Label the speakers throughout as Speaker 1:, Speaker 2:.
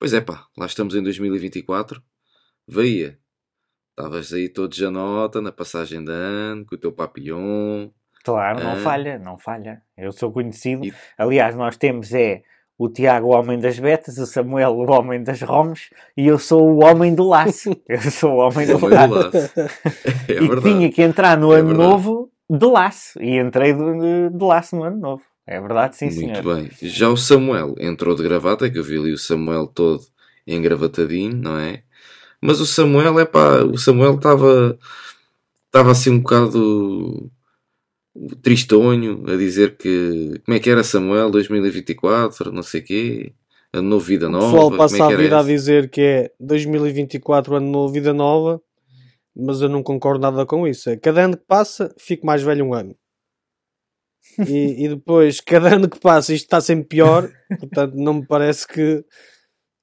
Speaker 1: Pois é, pá, lá estamos em 2024. Veia. Estavas aí todos já nota, na passagem de ano, com o teu papillon.
Speaker 2: Claro, não falha, não falha. Eu sou conhecido. E... Aliás, nós temos é o Tiago, o homem das betas, o Samuel, o homem das roms, e eu sou o homem do laço. Eu sou o homem do laço. É e verdade. tinha que entrar no é ano verdade. novo de laço. E entrei de, de laço no ano novo. É verdade, sim,
Speaker 1: Muito
Speaker 2: senhor.
Speaker 1: bem. Já o Samuel entrou de gravata, que eu vi ali o Samuel todo engravatadinho, não é? Mas o Samuel, é pá, o Samuel estava estava assim um bocado tristonho a dizer que como é que era Samuel 2024, não sei o quê, ano novo, vida nova. O
Speaker 3: pessoal passa é a vida a dizer que é 2024, ano novo, vida nova, mas eu não concordo nada com isso. É cada ano que passa, fico mais velho um ano. E, e depois, cada ano que passa, isto está sempre pior. Portanto, não me parece que,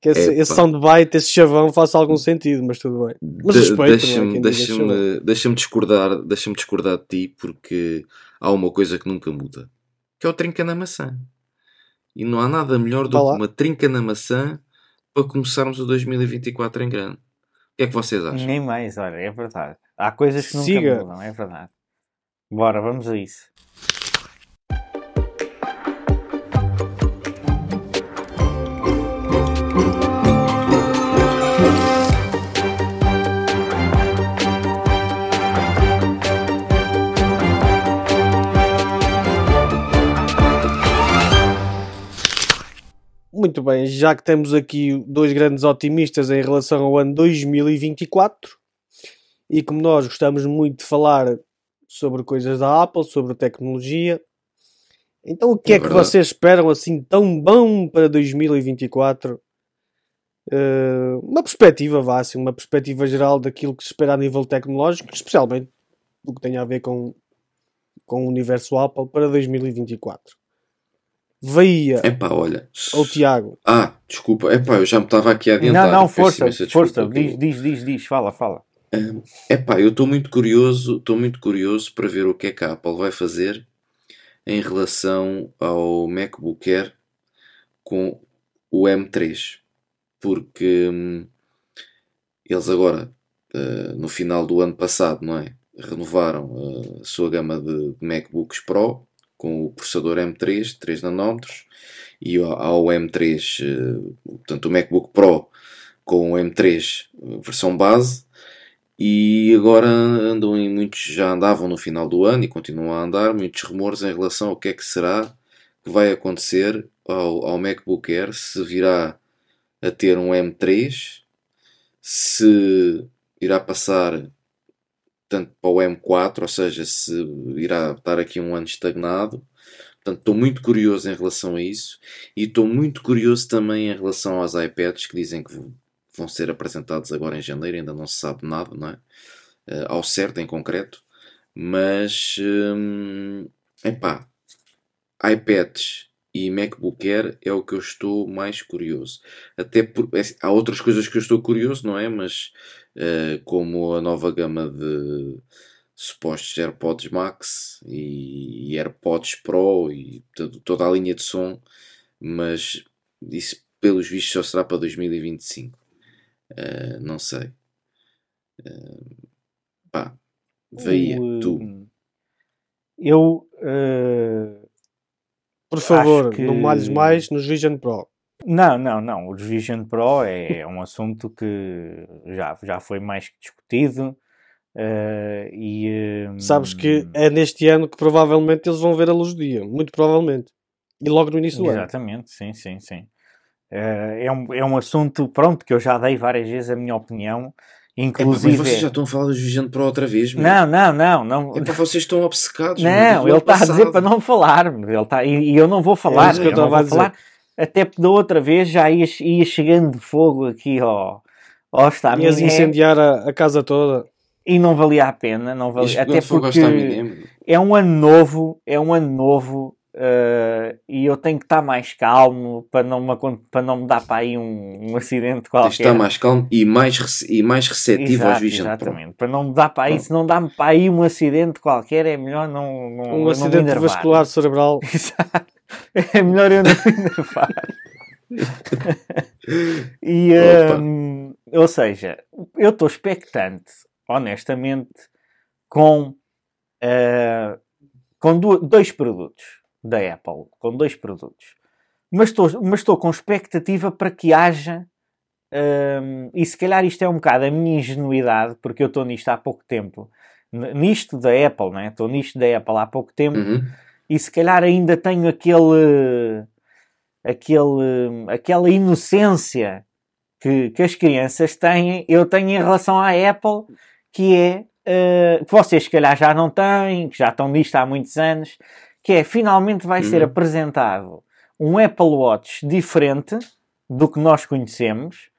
Speaker 3: que esse, esse soundbite, esse chavão, faça algum sentido, mas tudo bem. Mas
Speaker 1: de, respeito, é? deixa-me, deixa-me, deixa-me discordar, deixa-me discordar de ti, porque há uma coisa que nunca muda, que é o trinca na maçã. E não há nada melhor do que uma trinca na maçã para começarmos o 2024 em grande. O que é que vocês acham?
Speaker 2: Nem mais, olha, é verdade. Há coisas que nunca Siga. mudam, é verdade. Bora, vamos a isso.
Speaker 3: Muito bem, já que temos aqui dois grandes otimistas em relação ao ano 2024 e como nós gostamos muito de falar sobre coisas da Apple, sobre tecnologia, então o que é, é que vocês esperam assim tão bom para 2024? Uh, eh, uma perspectiva, vá assim, uma perspectiva geral daquilo que se espera a nível tecnológico, especialmente o que tem a ver com, com o universo Apple para 2024. Veia.
Speaker 1: Epá, olha.
Speaker 3: Ou Tiago.
Speaker 1: Ah, desculpa. Epá, eu já me estava aqui a adiantar.
Speaker 2: Não, não, força, força. Diz, diz, diz, diz. Fala, fala.
Speaker 1: É epá, eu estou muito curioso, estou muito curioso para ver o que é que a Apple vai fazer em relação ao MacBook Air com o M3. Porque hum, eles agora, uh, no final do ano passado, não é? Renovaram uh, a sua gama de, de MacBooks Pro com o processador M3, 3 nanómetros, e ao M3, eh, portanto o MacBook Pro com o M3 eh, versão base, e agora andam em muitos, já andavam no final do ano e continuam a andar, muitos rumores em relação ao que é que será que vai acontecer ao, ao MacBook Air, se virá a ter um M3, se irá passar tanto para o M4, ou seja, se irá estar aqui um ano estagnado. Portanto, estou muito curioso em relação a isso e estou muito curioso também em relação aos iPads que dizem que vão ser apresentados agora em janeiro, ainda não se sabe nada, não é? Uh, ao certo, em concreto, mas hum, epá, iPads e MacBook Air é o que eu estou mais curioso. Até por, é, há outras coisas que eu estou curioso, não é? Mas uh, como a nova gama de supostos AirPods Max e, e AirPods Pro e toda, a linha de som, mas isso pelos vistos só será para 2025. Uh, eh, não sei. Uh, pá, veia, tu.
Speaker 2: Eu. Uh,
Speaker 3: Por favor, que... não malhes mais nos Vision Pro.
Speaker 2: Não, não, não. O Vision Pro é um assunto que já, já foi mais que discutido. Uh, e,
Speaker 3: um... Sabes que é neste ano que provavelmente eles vão ver a luz do dia, muito provavelmente. E logo no início do
Speaker 2: ano. Exatamente, sim, sim, sim. Uh, é, um, é um assunto, pronto, que eu já dei várias vezes a minha opinião. Inclusive. É,
Speaker 1: mas vocês já estão a falar dos Vision Pro outra vez,
Speaker 2: Não, não, não. não.
Speaker 1: Então vocês estão obcecados.
Speaker 2: Não, ele está a dizer para não falar. Ele tá, e, e eu não vou falar. É eu, eu não vou falar até da outra vez já ia, ia chegando de fogo aqui ó ao estaminé.
Speaker 3: Ias incendiar a, a, casa toda.
Speaker 2: E não valia a pena, não valia, até porque é um ano novo, é um ano novo uh, e eu tenho que estar mais calmo para não me, para não me dar para aí um, um acidente qualquer. Tens
Speaker 1: de estar mais calmo e mais, e mais receptivo Exato, aos Vision
Speaker 2: Exatamente, para não me dar para aí, se não dá-me para aí um acidente qualquer é melhor não, não
Speaker 3: Um acidente vascular cerebral.
Speaker 2: Exato. É melhor eu não enervar. e, um, ou seja, eu estou expectante, honestamente, com, uh, com do, dois produtos da Apple. Com dois produtos. Mas estou, mas estou com expectativa para que haja. Um, e se calhar isto é um bocado a minha ingenuidade, porque eu estou nisto há pouco tempo. Nisto da Apple, né? Estou nisto da Apple há pouco tempo.
Speaker 1: Uhum.
Speaker 2: E se calhar ainda tenho aquele aquele, aquela inocência que, que as crianças têm, eu tenho em relação à Apple, que é uh, que vocês se calhar já não têm, que já estão nisto há muitos anos, que é finalmente vai uhum. ser apresentado um Apple Watch diferente do que nós conhecemos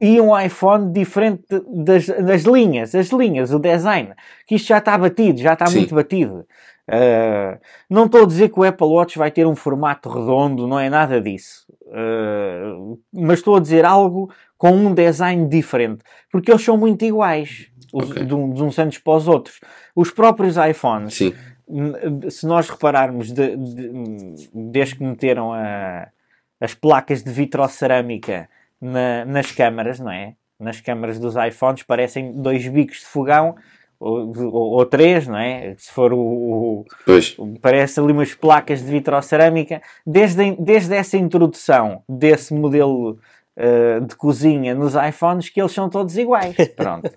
Speaker 2: e um iPhone diferente das, das linhas, as linhas, o design, que isto já está batido, já está Sim. muito batido. Uh, não estou a dizer que o Apple Watch vai ter um formato redondo, não é nada disso. Uh, mas estou a dizer algo com um design diferente, porque eles são muito iguais, os, okay. de, uns, de uns anos para os outros. Os próprios iPhones,
Speaker 1: Sim.
Speaker 2: Se nós repararmos, de, de, desde que meteram a, as placas de vitrocerâmica na, nas câmaras, não é? Nas câmaras dos iPhones parecem dois bicos de fogão ou, ou, ou, três, não é? Se for o, o, Parece ali umas placas de vitrocerâmica. Desde, desde essa introdução desse modelo uh, de cozinha nos iPhones, que eles são todos iguais. Pronto.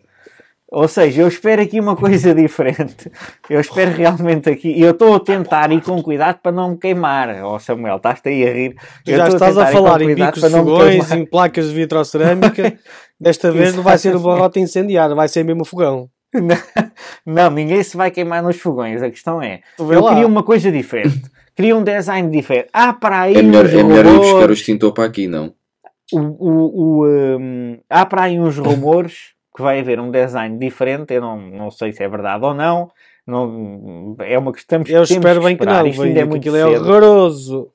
Speaker 2: Ou seja, eu espero aqui uma coisa diferente. Eu espero realmente aqui. E eu estou a tentar ir com cuidado para não me queimar. Oh Samuel, estás-te aí a rir.
Speaker 3: Tu já estás a, a falar em bicos de fogões, em placas de vitrocerâmica. Desta vez não vai ser uma rota incendiária, vai ser mesmo fogão.
Speaker 2: Não, ninguém se vai queimar nos fogões. A questão é, eu lá. queria uma coisa diferente. Queria um design diferente. Ah, para aí
Speaker 1: é melhor, é melhor ir buscar o extintor para aqui, não?
Speaker 2: O, o, o um, há para aí uns rumores que vai haver um design diferente. Eu não, não sei se é verdade ou não. não é uma questão
Speaker 3: Eu espero bem que, que não. Isto ainda é muito aquilo é cedo. é horroroso.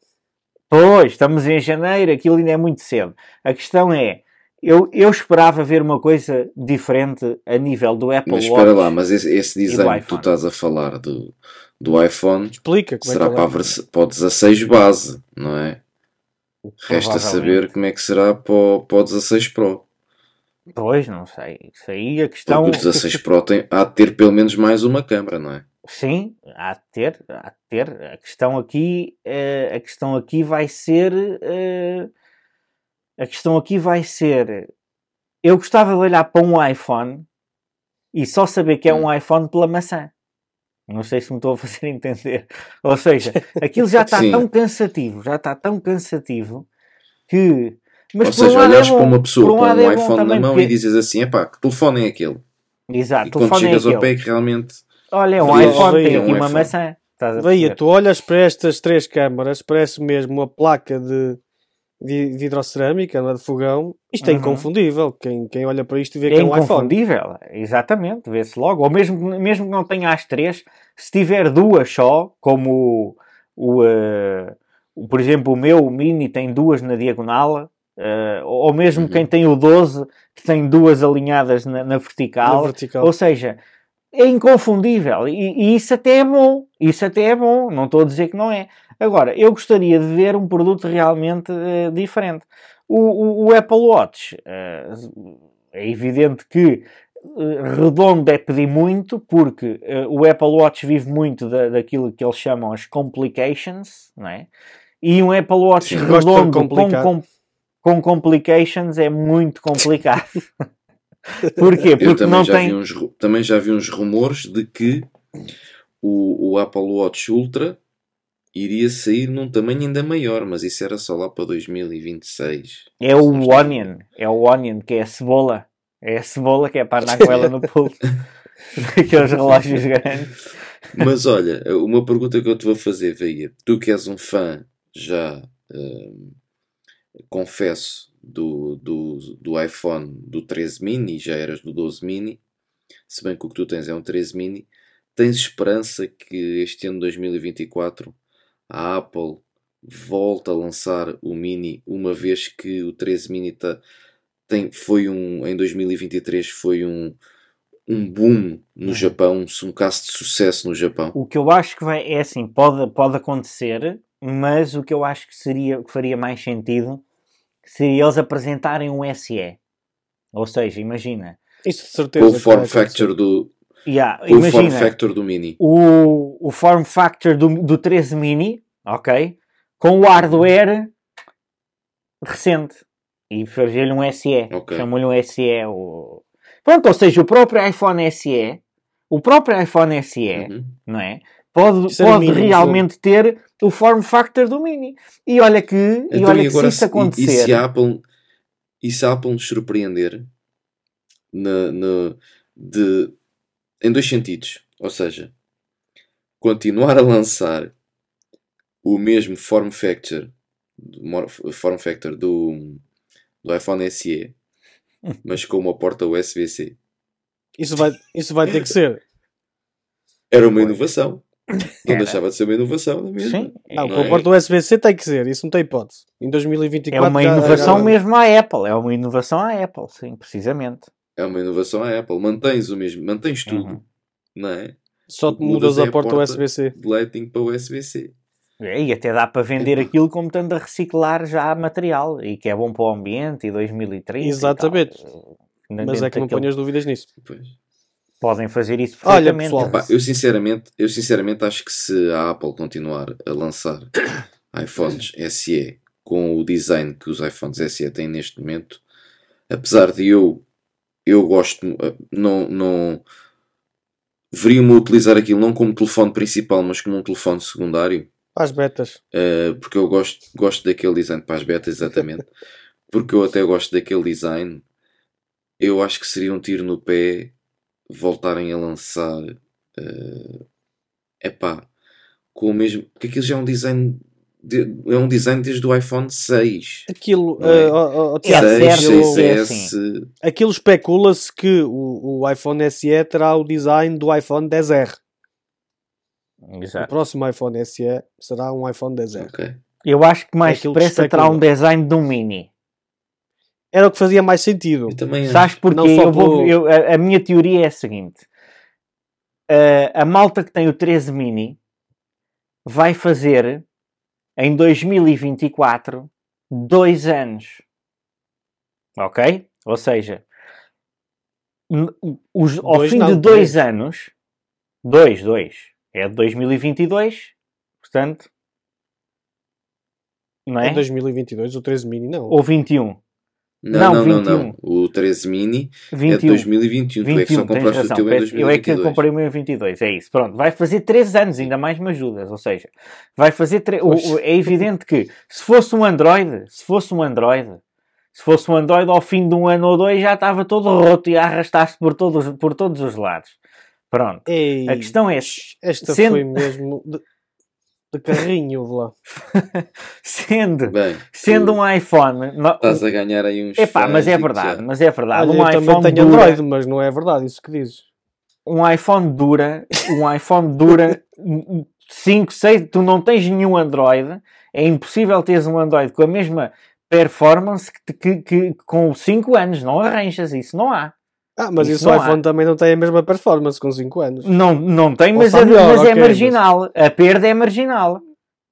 Speaker 2: Pois, estamos em janeiro, aquilo ainda é muito cedo. A questão é, eu, eu esperava ver uma coisa diferente a nível do Apple
Speaker 1: mas
Speaker 2: Watch. Mas espera
Speaker 1: lá, mas esse, esse design que tu estás a falar do, do iPhone
Speaker 3: Explica
Speaker 1: como é será é para, a para o 16 base, não é? Resta saber como é que será para o, para o 16 Pro.
Speaker 2: Pois, não sei. Isso aí a questão.
Speaker 1: Porque o 16 Pro tem, há de ter pelo menos mais uma câmera, não é?
Speaker 2: Sim, há de ter, há de ter. A questão aqui, uh, a questão aqui vai ser. Uh, a questão aqui vai ser: eu gostava de olhar para um iPhone e só saber que é um hum. iPhone pela maçã. Não sei se me estou a fazer entender. Ou seja, aquilo já está tão cansativo, já está tão cansativo que.
Speaker 1: Mas Ou seja, um olhas é para uma pessoa com um, um é iPhone na mão porque... e dizes assim: epá, que telefone é aquele?
Speaker 2: Exato,
Speaker 1: e quando é chegas é ao pé que realmente.
Speaker 2: Olha, é um iPhone, tem aqui uma maçã.
Speaker 3: Veia, tu olhas para estas três câmaras, parece mesmo uma placa de vidrocerâmica, não é de fogão, isto é uhum. inconfundível. Quem, quem olha para isto vê é que é um iPhone. É
Speaker 2: inconfundível, exatamente, vê-se logo. Ou mesmo, mesmo que não tenha as três, se tiver duas só, como o, o, uh, o por exemplo, o meu o Mini tem duas na diagonal, uh, ou mesmo uhum. quem tem o 12, que tem duas alinhadas na, na, vertical. na vertical. Ou seja, é inconfundível. E, e, isso até é bom. Isso até é bom. Não estou a dizer que não é. Agora, eu gostaria de ver um produto realmente uh, diferente. O, o, o, Apple Watch, uh, é evidente que uh, redondo é pedir muito, porque o Apple Watch vive muito da, daquilo que eles chamam as complications, não é? E um Apple Watch Sim, redondo com, com, com complications é muito complicado. Porquê? Porque
Speaker 1: eu também
Speaker 2: não
Speaker 1: já
Speaker 2: tem...
Speaker 1: Vi uns, também já vi uns rumores de que o, o Apple Watch Ultra iria sair num tamanho ainda maior, mas isso era só lá para 2026.
Speaker 2: É o Onion, é o Onion, que é a cebola. É a cebola que é para andar com ela no pulso. Aqueles relógios grandes.
Speaker 1: Mas olha, uma pergunta que eu te vou fazer, Veia. Tu que és um fã já, uh, confesso, do, do, do iPhone do 13 mini, já eras do 12 mini, se bem que o que tu tens é um 13 mini, tens esperança que este ano 2024 a Apple volta a lançar o Mini, uma vez que o 13 Mini tá, tem, foi um, em 2023 foi um, um boom no uhum. Japão, um caso de sucesso no Japão.
Speaker 2: O que eu acho que vai, é assim, pode, pode acontecer, mas o que eu acho que seria, que faria mais sentido seria eles apresentarem um SE. Ou seja, imagina.
Speaker 3: Isso de certeza.
Speaker 1: Com o form factor do,
Speaker 2: Yeah,
Speaker 1: com o form factor do Mini.
Speaker 2: o, o form factor do, do 13 mini, ok? Com o hardware recente. E fazer-lhe um SE.
Speaker 1: Ok.
Speaker 2: Chamam-lhe um SE. O... Pronto, ou seja, o próprio iPhone SE, o próprio iPhone SE,
Speaker 1: Uhum.
Speaker 2: não é? Pode,
Speaker 3: Isso
Speaker 2: pode
Speaker 3: mínimo,
Speaker 2: realmente ter o form factor do Mini. E olha que, e
Speaker 1: Então,
Speaker 2: olha
Speaker 1: e
Speaker 2: que
Speaker 1: agora,
Speaker 2: se isso
Speaker 1: se- e-
Speaker 2: acontecer.
Speaker 1: E, se a Apple, e se a Apple nos surpreender na, na- de, em dois sentidos? Ou seja, continuar a lançar o mesmo form factor, form factor do, do iPhone SE, mas com uma porta USB-C.
Speaker 3: Isso vai, isso vai ter que ser.
Speaker 1: Era uma inovação. Não
Speaker 2: Era.
Speaker 1: deixava de ser uma inovação, não é mesmo?
Speaker 2: Sim,
Speaker 3: Não,
Speaker 1: Não
Speaker 3: com
Speaker 1: é?
Speaker 3: a porta USB-C tem que ser. Isso não tem hipótese. Em 2024.
Speaker 2: é uma inovação
Speaker 3: já-
Speaker 2: mesmo à Apple. É uma inovação à Apple, sim, precisamente.
Speaker 1: É uma inovação à Apple. Mantens o mesmo, mantens tudo,
Speaker 2: Uhum.
Speaker 1: não é?
Speaker 3: Só te
Speaker 1: Mudas
Speaker 3: mudas
Speaker 1: é
Speaker 3: a
Speaker 1: a
Speaker 3: porta,
Speaker 1: porta.
Speaker 3: USB-C.
Speaker 1: De Lightning para USB-C.
Speaker 2: É, E até dá para vender aquilo como estando a reciclar já material e que é bom para o ambiente e 2030. e
Speaker 3: Exatamente.
Speaker 2: tal.
Speaker 3: Mas é que não ponhas dúvidas nisso.
Speaker 1: Pois.
Speaker 2: Podem fazer isso
Speaker 3: Olha,
Speaker 2: perfeitamente.
Speaker 3: pessoal,
Speaker 1: Pá, eu sinceramente, eu sinceramente acho que se a Apple continuar a lançar iPhones SE com o design que os iPhones SE têm neste momento, apesar de eu eu gosto eh, não não veria-me utilizar aquilo não como telefone principal, mas como um telefone secundário,
Speaker 3: Para as betas.
Speaker 1: eh, porque eu gosto, gosto daquele design para as betas, exatamente, porque eu até gosto daquele design. Eu acho que seria um tiro no pé voltarem a lançar é epá, com o mesmo. Porque aquilo já é um design. de- é um design desde o iPhone 6.
Speaker 3: Aquilo,
Speaker 1: é?
Speaker 3: ó,
Speaker 2: É
Speaker 3: Tiago,
Speaker 1: 6,
Speaker 2: certo,
Speaker 3: aquilo-
Speaker 1: 6S.
Speaker 3: aquilo especula-se que o, o iPhone SE terá o design do iPhone 10R. O
Speaker 2: Exato.
Speaker 3: próximo iPhone SE será um iPhone 10R.
Speaker 1: Ok.
Speaker 2: Eu acho que mais
Speaker 3: Aquilo
Speaker 2: depressa terá um design de um mini.
Speaker 3: Era o que fazia mais sentido.
Speaker 1: Eu também.
Speaker 2: Sabes porquê?
Speaker 3: Não só
Speaker 2: Eu vou-
Speaker 3: pelo-
Speaker 2: eu- a, a minha teoria é a seguinte: a, a malta que tem o 13 mini vai fazer em 2024 dois anos. Ok? Ou seja, os- ao
Speaker 3: Dois
Speaker 2: fim
Speaker 3: não,
Speaker 2: de dois
Speaker 3: três.
Speaker 2: anos, dois, dois, é de 2022, portanto, não é?
Speaker 3: Em 2022, o 13 mini não.
Speaker 2: Ou 21.
Speaker 1: Não,
Speaker 2: Não,
Speaker 1: não, não,
Speaker 2: 21.
Speaker 1: não. O 13 Mini é de
Speaker 2: 21.
Speaker 1: 2021. tu é que
Speaker 2: 21,
Speaker 1: só compraste o teu em
Speaker 2: Peço- Eu é que
Speaker 1: 2022.
Speaker 2: comprei o meu em 22, é isso. Pronto, vai fazer 3 anos, ainda mais me ajudas. Ou seja, vai fazer. tre- o- o- é evidente que se fosse um Android, se fosse um Android, se fosse um Android ao fim de um ano ou dois já estava todo roto e a arrastar-se por todos, por todos os lados. Pronto.
Speaker 3: Ei,
Speaker 2: A questão é:
Speaker 3: Esta
Speaker 2: sendo-
Speaker 3: foi mesmo de, carrinho, lá.
Speaker 2: sendo,
Speaker 1: Bem,
Speaker 2: sendo um iPhone. no-
Speaker 1: estás a ganhar aí uns.
Speaker 2: Epá, mas é verdade,
Speaker 1: já.
Speaker 2: mas é verdade.
Speaker 3: Olha,
Speaker 2: um
Speaker 3: eu
Speaker 2: iPhone
Speaker 3: também tenho
Speaker 2: dura-
Speaker 3: Android, mas não é verdade isso que dizes.
Speaker 2: um iPhone dura, um iPhone dura 5, 6, tu não tens nenhum Android, é impossível teres um Android com a mesma performance que, que, que com 5 anos, não arranjas isso, não há.
Speaker 3: Ah, mas
Speaker 2: Isso
Speaker 3: isso, o
Speaker 2: não há.
Speaker 3: iPhone também não tem a mesma performance com 5 anos.
Speaker 2: Não, não tem,
Speaker 3: Ou
Speaker 2: mas, é,
Speaker 3: melhor,
Speaker 2: mas é
Speaker 3: ok, mas-
Speaker 2: marginal. A perda é marginal.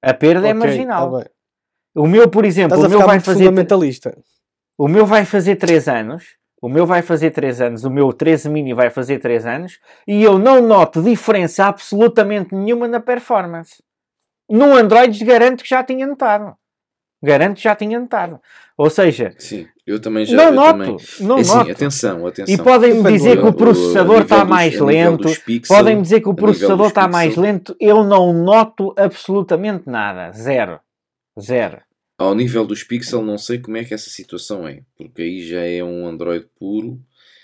Speaker 2: A perda é
Speaker 3: Ok,
Speaker 2: marginal.
Speaker 3: tá bem.
Speaker 2: o meu, por exemplo,
Speaker 3: Estás
Speaker 2: o meu vai fazer
Speaker 3: fundamentalista.
Speaker 2: O meu vai fazer 3 anos. O meu vai fazer 3 anos. O meu 13 mini vai fazer 3 anos. E eu não noto diferença absolutamente nenhuma na performance. No Android garanto que já tinha notado. Garanto que já tinha notado. Ou seja,
Speaker 1: Sim, eu também já.
Speaker 2: não noto.
Speaker 1: também-
Speaker 2: Não
Speaker 1: É assim,
Speaker 2: noto.
Speaker 1: atenção, atenção.
Speaker 2: E podem-me dizer que o processador está mais lento. Podem-me dizer que o processador está mais lento. Eu não noto absolutamente nada. Zero. Zero.
Speaker 1: Ao nível dos Pixel, não sei como é que essa situação é, porque aí já é um Android puro.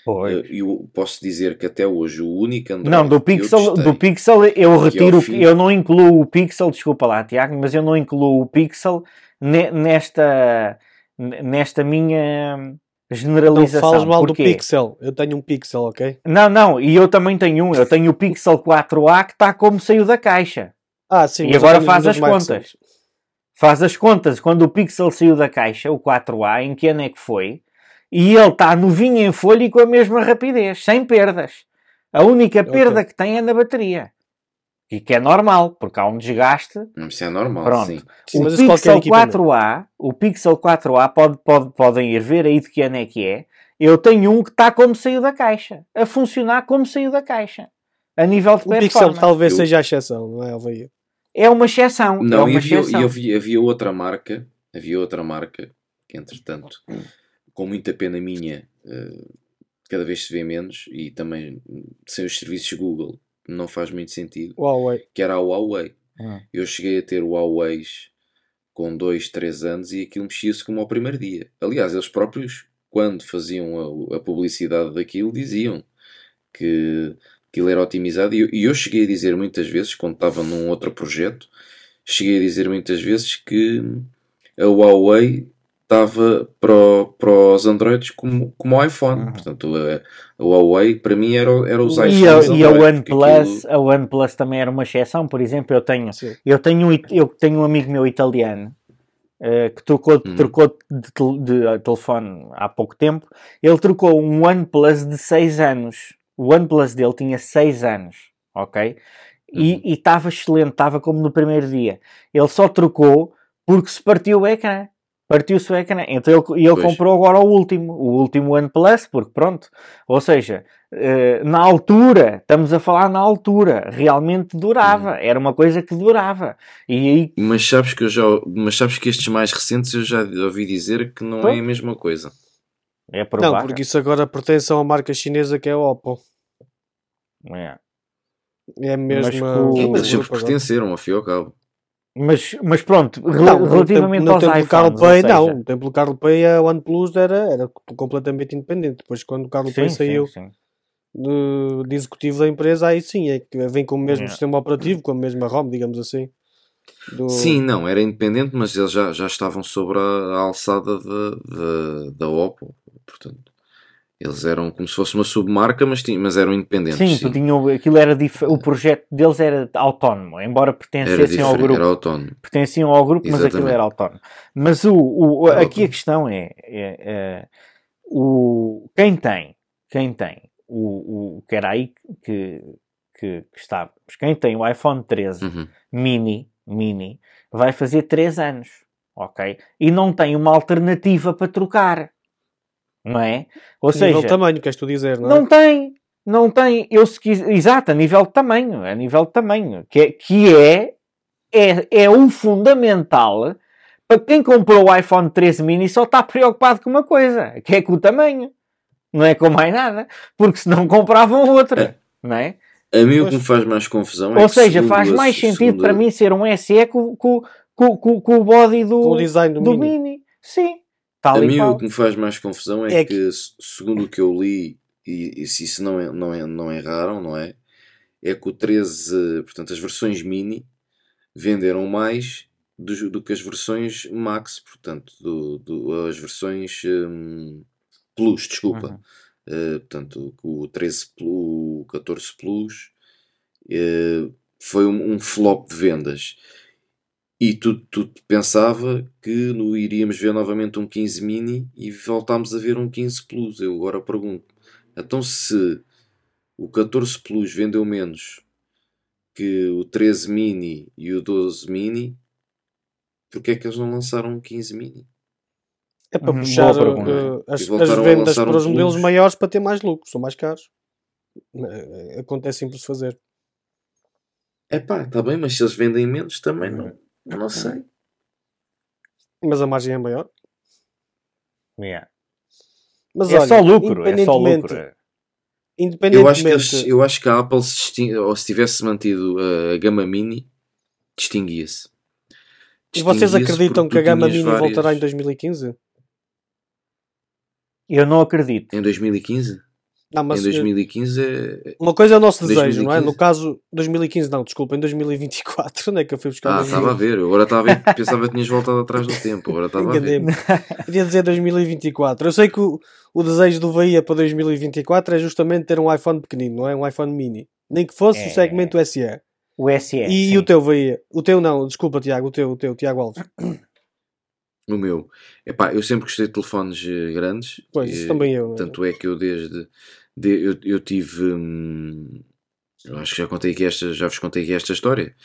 Speaker 2: Pois.
Speaker 1: Eh, Eu posso dizer que até hoje o único Android
Speaker 2: Não, do Pixel, do Pixel eu retiro,
Speaker 1: fim.
Speaker 2: eu não incluo o Pixel, desculpa lá, Tiago, mas eu não incluo o Pixel ne- nesta, nesta minha
Speaker 3: Não
Speaker 2: generalização.
Speaker 3: fales mal
Speaker 2: Porquê?
Speaker 3: do Pixel. Eu tenho um Pixel, ok?
Speaker 2: Não, não, e eu também tenho um, eu tenho o Pixel 4A que está como saiu da caixa.
Speaker 3: Ah, sim.
Speaker 2: E agora faz as contas. Faz as contas, quando o Pixel saiu da caixa, o 4A, em que ano é que foi? E ele está novinho em folha e com a mesma rapidez, sem perdas. A única perda
Speaker 3: Ok.
Speaker 2: que tem é na bateria. E que é normal, porque há um desgaste.
Speaker 1: Isso é normal,
Speaker 2: Pronto.
Speaker 1: sim.
Speaker 3: Sim,
Speaker 2: o
Speaker 3: mas isso qualquer
Speaker 2: Pixel
Speaker 3: equipamento.
Speaker 2: 4A, o Pixel 4A pode, pode, podem ir ver aí de que ano é que é. Eu tenho um que está como saiu da caixa, a funcionar como saiu da caixa, a nível de
Speaker 3: O Pixel
Speaker 2: performance.
Speaker 3: talvez
Speaker 1: Eu-
Speaker 3: seja a exceção, não é, Alveia?
Speaker 2: É uma exceção. é
Speaker 1: Não,
Speaker 2: uma
Speaker 1: e havia,
Speaker 2: exceção.
Speaker 1: e havia, havia outra marca, havia outra marca, que entretanto, com muita pena minha, eh, cada vez se vê menos, e também sem os serviços Google não faz muito sentido,
Speaker 3: Huawei.
Speaker 1: que era a Huawei.
Speaker 2: Hum.
Speaker 1: Eu cheguei a ter Huawei com 2, 3 anos e aquilo mexia-se como ao primeiro dia. Aliás, eles próprios, quando faziam a, a publicidade daquilo, diziam que aquilo era otimizado. E eu, e eu cheguei a dizer muitas vezes, quando estava num outro projeto, cheguei a dizer muitas vezes que a Huawei estava para, o- para os Androids como, como o iPhone.
Speaker 2: Uhum.
Speaker 1: Portanto, a, a Huawei para mim era, o- era os
Speaker 2: E a,
Speaker 1: iPhones.
Speaker 2: e a
Speaker 1: Android, porque
Speaker 2: OnePlus,
Speaker 1: aquilo-
Speaker 2: a OnePlus também era uma exceção. Por exemplo, eu tenho,
Speaker 3: Sim.
Speaker 2: eu tenho, um eu tenho um amigo meu italiano eh, que trocou,
Speaker 1: Hum.
Speaker 2: trocou de, tel- de, eh, telefone há pouco tempo. Ele trocou um OnePlus de 6 anos. O OnePlus dele tinha 6 anos, ok?
Speaker 1: Uhum.
Speaker 2: E estava excelente, estava como no primeiro dia. Ele só trocou porque se partiu o ecrã. Partiu-se o ecrã. Então ele, e ele
Speaker 1: Pois.
Speaker 2: comprou agora o último, o último OnePlus, porque pronto. Ou seja, eh, na altura, estamos a falar na altura, realmente durava.
Speaker 1: Uhum.
Speaker 2: Era uma coisa que durava. E aí,
Speaker 1: Mas sabes que eu já, mas sabes que estes mais recentes eu já ouvi dizer que não é a mesma coisa.
Speaker 2: é provável.
Speaker 3: Não, porque isso agora pertence a uma marca chinesa que é a Oppo.
Speaker 2: É.
Speaker 3: É mesmo.
Speaker 2: o-
Speaker 1: Mas
Speaker 3: grupo
Speaker 1: sempre pertenceram, ao fim e ao cabo.
Speaker 2: Mas, mas pronto,
Speaker 3: Não, no
Speaker 2: relativamente
Speaker 3: tempo, no
Speaker 2: aos
Speaker 3: tempo do
Speaker 2: iPhones,
Speaker 3: Carl Pay,
Speaker 2: seja-
Speaker 3: não. No tempo do Carl Pay, a OnePlus era, era completamente independente. Depois, quando o Carl Pay
Speaker 2: Sim,
Speaker 3: saiu
Speaker 2: sim, sim.
Speaker 3: de, de executivo da empresa, aí sim, é que vem com o mesmo
Speaker 2: Yeah.
Speaker 3: sistema operativo, com a mesma ROM, digamos assim. Do-
Speaker 1: Sim, não, era independente, mas eles já, já estavam sobre a, a alçada da, da, da Oppo. Portanto, eles eram como se fosse uma submarca, mas, tinham, mas eram independentes.
Speaker 2: Sim,
Speaker 1: sim.
Speaker 2: tinham, aquilo era dif- o projeto deles era autónomo, embora pertencessem ao grupo.
Speaker 1: era autónomo.
Speaker 2: pertenciam ao grupo, mas aquilo
Speaker 1: Exatamente.
Speaker 2: era autónomo. Mas o, o- aqui a
Speaker 1: autónomo.
Speaker 2: questão é, é, é, o, quem tem, quem tem, o, o, que era aí que, que, que estávamos, quem tem o iPhone 13
Speaker 1: Uhum.
Speaker 2: mini, mini, vai fazer 3 anos, ok? E não tem uma alternativa para trocar, não é? Ou
Speaker 3: nível
Speaker 2: seja,
Speaker 3: de tamanho, queres tu dizer, não é?
Speaker 2: não tem, não tem. Eu se quis, exato, a nível de tamanho, a nível de tamanho, que é, que é, é, é o fundamental para quem comprou o iPhone 13 mini só está preocupado com uma coisa, que é com o tamanho, não é com mais nada, porque senão compravam outra, não é?
Speaker 1: A mim o que me faz mais confusão é
Speaker 2: Ou seja, faz mais sentido
Speaker 1: segundo
Speaker 2: para mim ser um SE com, com, com, com, com o body do,
Speaker 3: Com o design do,
Speaker 2: do
Speaker 3: mini.
Speaker 2: mini. Sim, tal
Speaker 1: A mim
Speaker 2: qual.
Speaker 1: o que me faz mais confusão é,
Speaker 3: É
Speaker 1: que, se- segundo o que eu li, e, e se isso não, é, não, é, não erraram, não é? É que o 13, portanto, as versões mini venderam mais do, do que as versões max, portanto, do, do- as versões hum, plus, desculpa.
Speaker 2: Uhum.
Speaker 1: Uh, portanto, o 13 Plus, o 14 Plus uh, foi um, um flop de vendas. E tu, tu pensava que no, iríamos ver novamente um 15 mini e voltámos a ver um 15 Plus. Eu agora pergunto: então, se o 14 Plus vendeu menos que o 13 mini e o 12 mini, porque é que eles não lançaram um 15 mini?
Speaker 3: É para
Speaker 2: Uhum,
Speaker 3: puxar
Speaker 2: pergunta.
Speaker 3: uh, as, as vendas para os modelos
Speaker 1: Plus.
Speaker 3: maiores para ter mais lucro, são mais caros. Eh, Acontece simples de fazer.
Speaker 1: É pá, está bem, mas se eles vendem menos também não, não sei.
Speaker 3: Mas a margem é maior.
Speaker 2: Yeah.
Speaker 3: Mas
Speaker 2: É
Speaker 3: olha,
Speaker 2: só lucro, é só
Speaker 3: independentemente-
Speaker 2: lucro.
Speaker 1: Eu
Speaker 3: Independentemente,
Speaker 1: acho, que eles- eu acho que a Apple, se, ou se tivesse mantido a gama mini, distinguia-se.
Speaker 3: e vocês acreditam que a gama mini
Speaker 1: várias-
Speaker 3: voltará em 2015?
Speaker 2: Eu não acredito.
Speaker 1: Em 2015?
Speaker 3: Não, mas
Speaker 1: em 2015 é.
Speaker 3: uma coisa é o nosso desejo, não é?
Speaker 1: 2015.
Speaker 3: No caso, 2015 não, desculpa, em 2024, onde é que eu fui buscar
Speaker 1: Ah,
Speaker 3: 2015?
Speaker 1: estava a ver. Eu agora estava a ver, pensava que tinhas voltado atrás do tempo. Agora estava a ver.
Speaker 3: Queria dizer 2024. Eu sei que o, o desejo do Bahia para 2024 é justamente ter um iPhone pequenino, não é? Um iPhone mini. Nem que fosse
Speaker 2: É.
Speaker 3: o segmento SE.
Speaker 2: O SE.
Speaker 3: e, e o teu Bahia? O teu não, desculpa Tiago, o teu, o teu, Tiago Alves.
Speaker 1: O meu. Epá, eu sempre gostei de telefones eh, grandes.
Speaker 3: Pois,
Speaker 1: Eh,
Speaker 3: isso também eu. é?
Speaker 1: Tanto é que eu desde. de- eu, eu tive. hum, Eu acho que já contei aqui esta, já vos contei aqui esta história.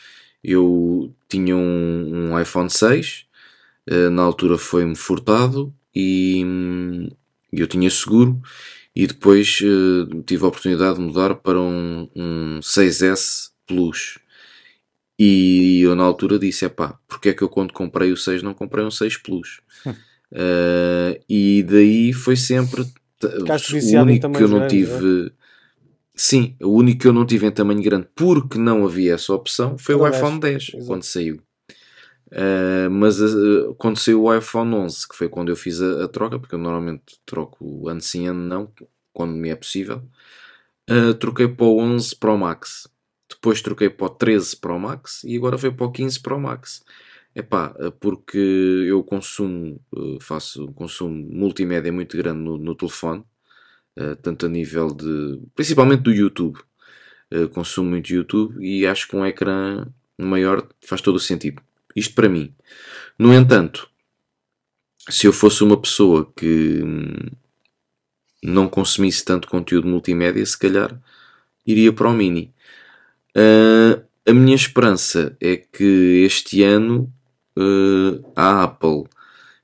Speaker 1: Eu tinha um, um iPhone 6, uh, na altura foi-me furtado e hum, eu tinha seguro e depois uh, tive a oportunidade de mudar para um, um 6S Plus. E eu na altura disse: pá, porque é que eu quando comprei o 6 não comprei um 6 Plus? uh, e daí foi sempre o único que eu não grande, tive. É? Sim, o único que eu não tive em tamanho grande porque não havia essa opção foi o iPhone 10, 10 quando saiu. Uh, mas uh, quando saiu o iPhone 11, que foi quando eu fiz a, a, troca, porque eu normalmente troco ano sim ano não, quando me é possível, uh, troquei para o 11 Pro Max. Depois troquei para o 13 Pro Max e agora foi para o 15 Pro Max. Epá, porque eu consumo, faço consumo multimédia muito grande no, no telefone uh, tanto a nível de. principalmente do YouTube. Consumo muito YouTube e acho que um ecrã maior faz todo o sentido. Isto para mim. No entanto, se eu fosse uma pessoa que hum, não consumisse tanto conteúdo multimédia, se calhar iria para o Mini. Uh, a minha esperança é que este ano uh, a Apple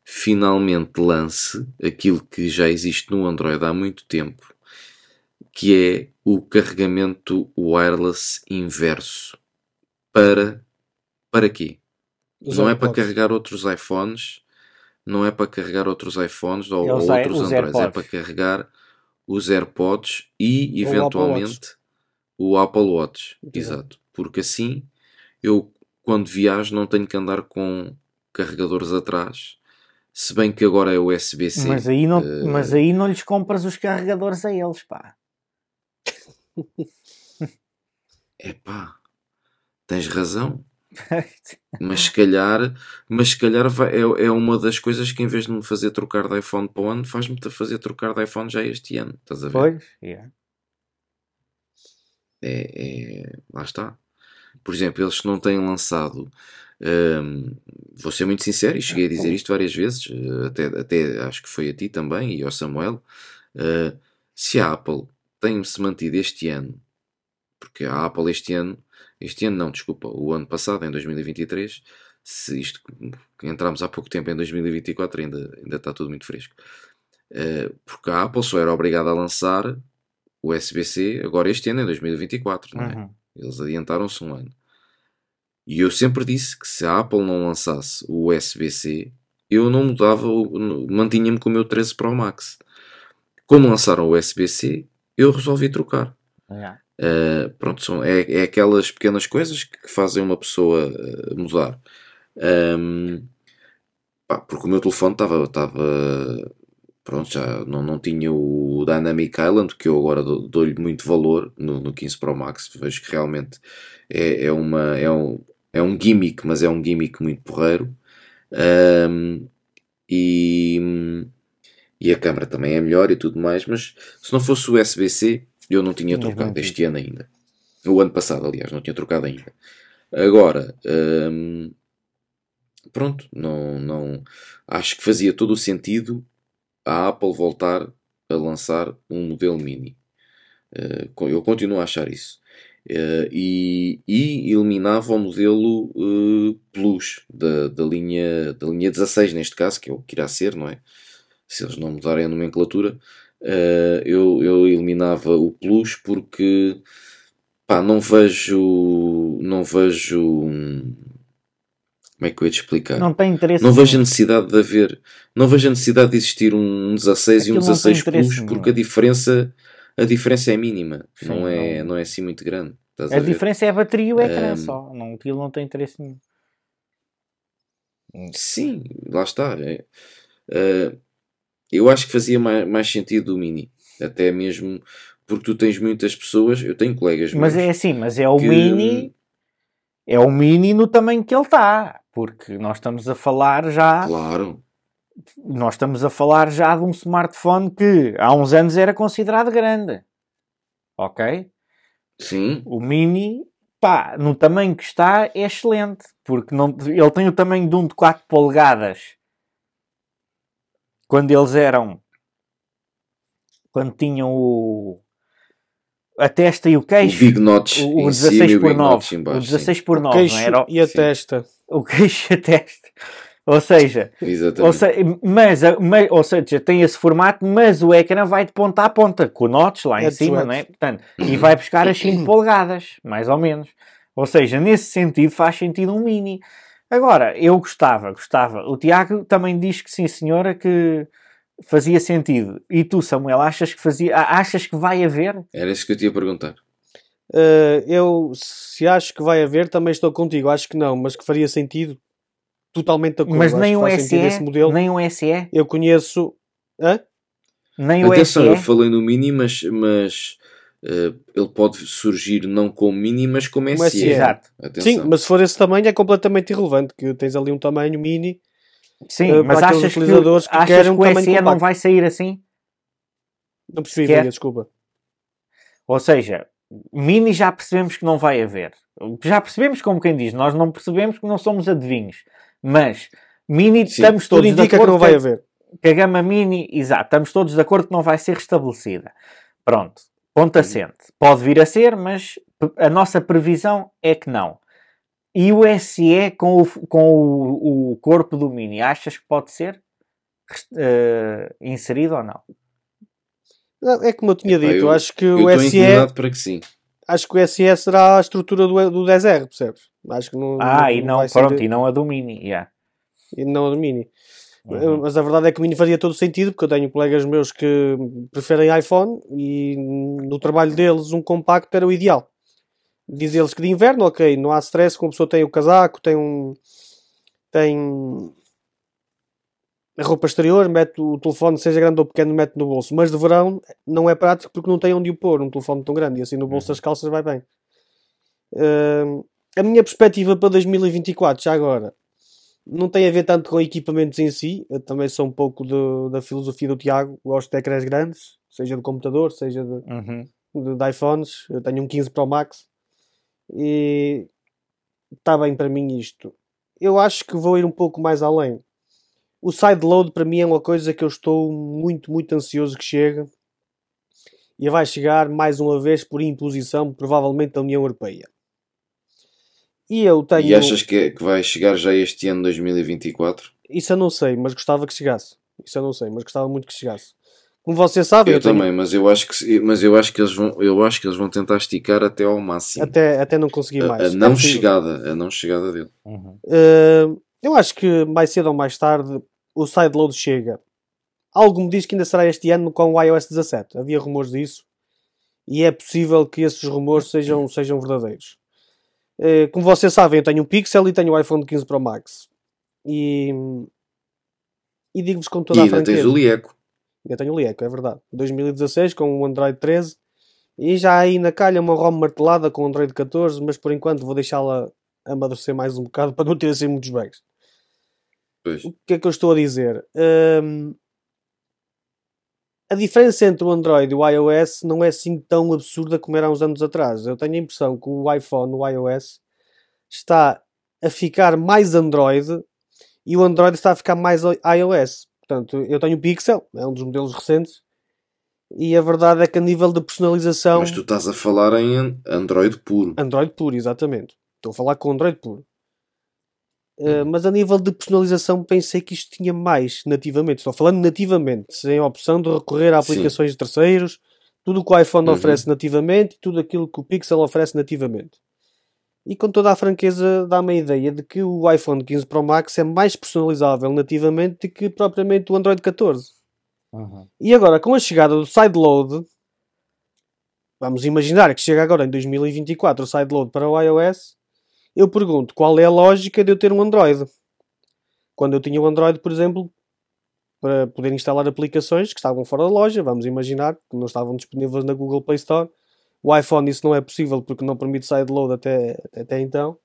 Speaker 1: finalmente lance aquilo que já existe no Android há muito tempo, que é o carregamento wireless inverso. Para para quê? Os não AirPods. é para carregar outros iPhones, não é para carregar outros iPhones ou, ou outros Androids, é para carregar os AirPods e eventualmente o Apple Watch. O Apple Watch. Exato. Porque assim eu quando viajo não tenho que andar com carregadores atrás se bem que agora é USB-C.
Speaker 2: Mas aí não, uh... mas aí não lhes compras os carregadores a eles, pá.
Speaker 1: É pá, tens razão. mas se calhar, mas se calhar vai, é, é uma das coisas que em vez de me fazer trocar de iPhone para o ano, faz-me fazer trocar de iPhone já este ano. Estás a ver?
Speaker 2: Pois, yeah.
Speaker 1: É, é, lá está. Por exemplo, eles não têm lançado um, vou ser muito sincero e cheguei a dizer isto várias vezes, eh, até, até acho que foi a ti também e ao Samuel. Uh, se a Apple tem-se mantido este ano, porque a Apple este ano, este ano não, desculpa, o ano passado, em 2023, se isto entramos há pouco tempo em 2024, ainda, ainda está tudo muito fresco. Uh, porque a Apple só era obrigada a lançar o USB-C agora este ano, em 2024, não é? Uhum. Eles adiantaram-se um ano. E eu sempre disse que se a Apple não lançasse o USB-C, eu não mudava, mantinha-me com o meu 13 Pro Max. Como lançaram o USB-C, eu resolvi trocar. Yeah. Uh, pronto, são, é, é aquelas pequenas coisas que fazem uma pessoa uh, mudar. Um, pá, porque o meu telefone estava. Pronto, já não, não tinha o Dynamic Island, que eu agora dou-lhe muito valor no, no 15 Pro Max. Vejo que realmente é, é, uma, é, um, é um gimmick, mas é um gimmick muito porreiro. Um, e, e a câmera também é melhor e tudo mais, mas se não fosse o USB-C, eu não tinha trocado este ano ainda. O ano passado, aliás, não tinha trocado ainda. Agora, um, pronto, não, não acho que fazia todo o sentido a Apple voltar a lançar um modelo mini. Uh, eu continuo a achar isso. Uh, e, e, eliminava o modelo uh, Plus da, da, linha, da linha 16, neste caso, que é o que irá ser, não é? Se eles não mudarem a nomenclatura, eu, eu eliminava o Plus porque pá, não vejo. Não vejo. Como é que eu ia te explicar?
Speaker 2: Não tem interesse.
Speaker 1: Não vejo a necessidade de haver. Não vejo a necessidade de existir um 16 Aquilo e um 16 Plus, porque a diferença a diferença é mínima, Sim, não, é, não... não é assim muito grande.
Speaker 2: a, a diferença é a bateria e o ecrã um, só, não, aquilo não tem interesse nenhum.
Speaker 1: Sim, lá está. É, uh, eu acho que fazia mais, mais sentido o Mini, até mesmo porque tu tens muitas pessoas, eu tenho colegas
Speaker 2: Mas é assim, mas é o que... Mini, é o Mini no tamanho que ele está, porque nós estamos a falar já.
Speaker 1: Claro
Speaker 2: nós estamos a falar já de um smartphone que há uns anos era considerado grande. Ok?
Speaker 1: Sim.
Speaker 2: O Mini, pá, no tamanho que está, é excelente. Porque não, ele tem o tamanho de um de 4 polegadas. Quando eles eram. Quando tinham o. a testa e o
Speaker 1: O
Speaker 2: queixo.
Speaker 1: Big Notch
Speaker 2: O, o
Speaker 1: em cima
Speaker 2: 16
Speaker 1: e o
Speaker 2: por
Speaker 1: Big
Speaker 2: 9.
Speaker 1: Notch em
Speaker 2: O
Speaker 1: baixo.
Speaker 2: 16 por
Speaker 3: O
Speaker 2: 9, não
Speaker 3: queixo
Speaker 2: era?
Speaker 3: e a
Speaker 1: Sim.
Speaker 3: testa.
Speaker 2: O queixo e a testa. Ou seja,
Speaker 1: sim.
Speaker 2: ou, mas, mas- ou seja, tem esse formato, mas o ecrã vai de ponta a ponta, com o notch lá em
Speaker 3: É de
Speaker 2: cima, não é? Portanto, e vai buscar as 5 polegadas, mais ou menos. Ou seja, nesse sentido faz sentido um mini. Agora, eu gostava, gostava. O Tiago também diz que sim, senhora, que fazia sentido. E tu, Samuel, achas que fazia, achas que vai haver?
Speaker 1: Era isso que eu te ia perguntar.
Speaker 3: Uh, eu, se acho que vai haver, também estou contigo. Acho que não, mas que faria sentido. Totalmente de acordo.
Speaker 2: Mas nem
Speaker 3: esse
Speaker 2: SE,
Speaker 3: modelo.
Speaker 2: nem o SE,
Speaker 3: Eu conheço. Hã?
Speaker 2: nem o
Speaker 1: Atenção, eu
Speaker 2: SE.
Speaker 1: falei no Mini, mas, mas eh, ele pode surgir não como Mini, mas como
Speaker 3: Como
Speaker 1: SE.
Speaker 3: SE.
Speaker 2: Exato.
Speaker 1: Atenção.
Speaker 3: Sim, mas se for esse tamanho é completamente irrelevante. Que tens ali um tamanho mini.
Speaker 2: Sim,
Speaker 3: eh,
Speaker 2: mas achas que,
Speaker 3: utilizadores que
Speaker 2: achas que o SE não
Speaker 3: compacto.
Speaker 2: vai sair assim?
Speaker 3: Não percebi, desculpa.
Speaker 2: Ou seja, mini já percebemos que não vai haver. Já percebemos como quem diz, nós não percebemos que não somos adivinhos. Mas mini
Speaker 1: Sim,
Speaker 2: estamos todos de
Speaker 3: indica que
Speaker 2: acordo
Speaker 3: não vai haver.
Speaker 2: que a gama mini, exato, estamos todos de acordo que não vai ser restabelecida. Pronto, ponto assente. Pode vir a ser, mas a nossa previsão é que não. E o SE com o, com o, o corpo do mini, achas que pode ser eh, inserido ou não?
Speaker 3: Não, É como eu tinha
Speaker 1: Epá,
Speaker 3: dito,
Speaker 1: eu-
Speaker 3: acho que
Speaker 1: eu
Speaker 3: o SE.
Speaker 1: para que sim.
Speaker 3: Acho que o SE será a estrutura do, do 10R, percebes? Acho que não.
Speaker 2: Ah, e não,
Speaker 3: ser-
Speaker 2: pronto, e não a do mini, yeah.
Speaker 3: e não a do Mini.
Speaker 2: Uhum.
Speaker 3: Mas a verdade é que o Mini faria todo sentido, porque eu tenho colegas meus que preferem iPhone e no trabalho deles um compacto era o ideal. Diz eles que de inverno, ok, não há stress, como a pessoa tem o casaco, tem um. tem. a roupa exterior, mete o telefone, seja grande ou pequeno, mete no bolso. Mas de verão não é prático porque não tem onde o pôr, um telefone tão grande, e assim no bolso das calças vai bem. Hum, a minha perspectiva para 2024, já agora, não tem a ver tanto com equipamentos em si. Eu também sou um pouco do- da filosofia do Tiago. Gosto de ecrãs grandes, seja de computador, seja de,
Speaker 2: Uhum.
Speaker 3: de, de iPhones. Eu tenho um 15 Pro Max e está bem para mim isto. Eu acho que vou ir um pouco mais além. O sideload para mim é uma coisa que eu estou muito, muito ansioso que chegue e vai chegar mais uma vez por imposição, provavelmente da União Europeia. E eu tenho.
Speaker 1: E achas que, que vai chegar já este ano 2024?
Speaker 3: Isso eu não sei, mas gostava que chegasse. Isso eu não sei, mas gostava muito que chegasse. Como você sabe,
Speaker 1: Eu,
Speaker 3: eu tenho-
Speaker 1: também, mas eu acho que mas eu acho que eles vão eu acho que eles vão tentar esticar até ao máximo
Speaker 3: até, até não consegui
Speaker 1: a,
Speaker 3: mais.
Speaker 1: a
Speaker 3: É
Speaker 1: não
Speaker 3: possível.
Speaker 1: chegada, a não chegada dele.
Speaker 2: Uhum.
Speaker 3: Uh, eu acho que mais cedo ou mais tarde o sideload chega. Algo me diz que ainda será este ano com o iOS 17. Havia rumores disso. E é possível que esses rumores sejam, sejam verdadeiros. Uh, como vocês sabem, eu tenho um Pixel e tenho o iPhone 15 Pro Max. E, e digo-vos com
Speaker 1: E
Speaker 3: toda a
Speaker 1: ainda tens
Speaker 3: franqueza.
Speaker 1: o Lieco.
Speaker 3: Eu tenho o Lieco, é verdade. 2016 com o Android 13 e já aí na calha uma ROM martelada com o Android 14, mas por enquanto vou deixá-la amadurecer mais um bocado para não ter assim muitos bugs.
Speaker 1: Pois.
Speaker 3: O que é que eu estou a dizer? Hum, a diferença entre o Android e o iOS não é assim tão absurda como era há uns anos atrás. Eu tenho a impressão que o iPhone, o iOS, está a ficar mais Android e o Android está a ficar mais iOS. Portanto, eu tenho o Pixel, é um dos modelos recentes, e a verdade é que a nível de personalização.
Speaker 1: Mas tu estás a falar em an- Android puro.
Speaker 3: Android puro, exatamente. Estou a falar com Android puro. Uh, mas a nível de personalização pensei que isto tinha mais nativamente. Estou falando nativamente, sem a opção de recorrer a
Speaker 1: Sim.
Speaker 3: aplicações de terceiros, tudo o que o iPhone
Speaker 1: Uhum.
Speaker 3: oferece nativamente e tudo aquilo que o Pixel oferece nativamente. E com toda a franqueza dá-me a ideia de que o iPhone 15 Pro Max é mais personalizável nativamente do que propriamente o Android 14.
Speaker 2: Uhum.
Speaker 3: E agora, com a chegada do sideload, vamos imaginar que chega agora em 2024 o sideload para o iOS, eu pergunto qual é a lógica de eu ter um Android. Quando eu tinha um Android, por exemplo, para poder instalar aplicações que estavam fora da loja, vamos imaginar que não estavam disponíveis na Google Play Store. O iPhone isso não é possível porque não permite sideload até, até então.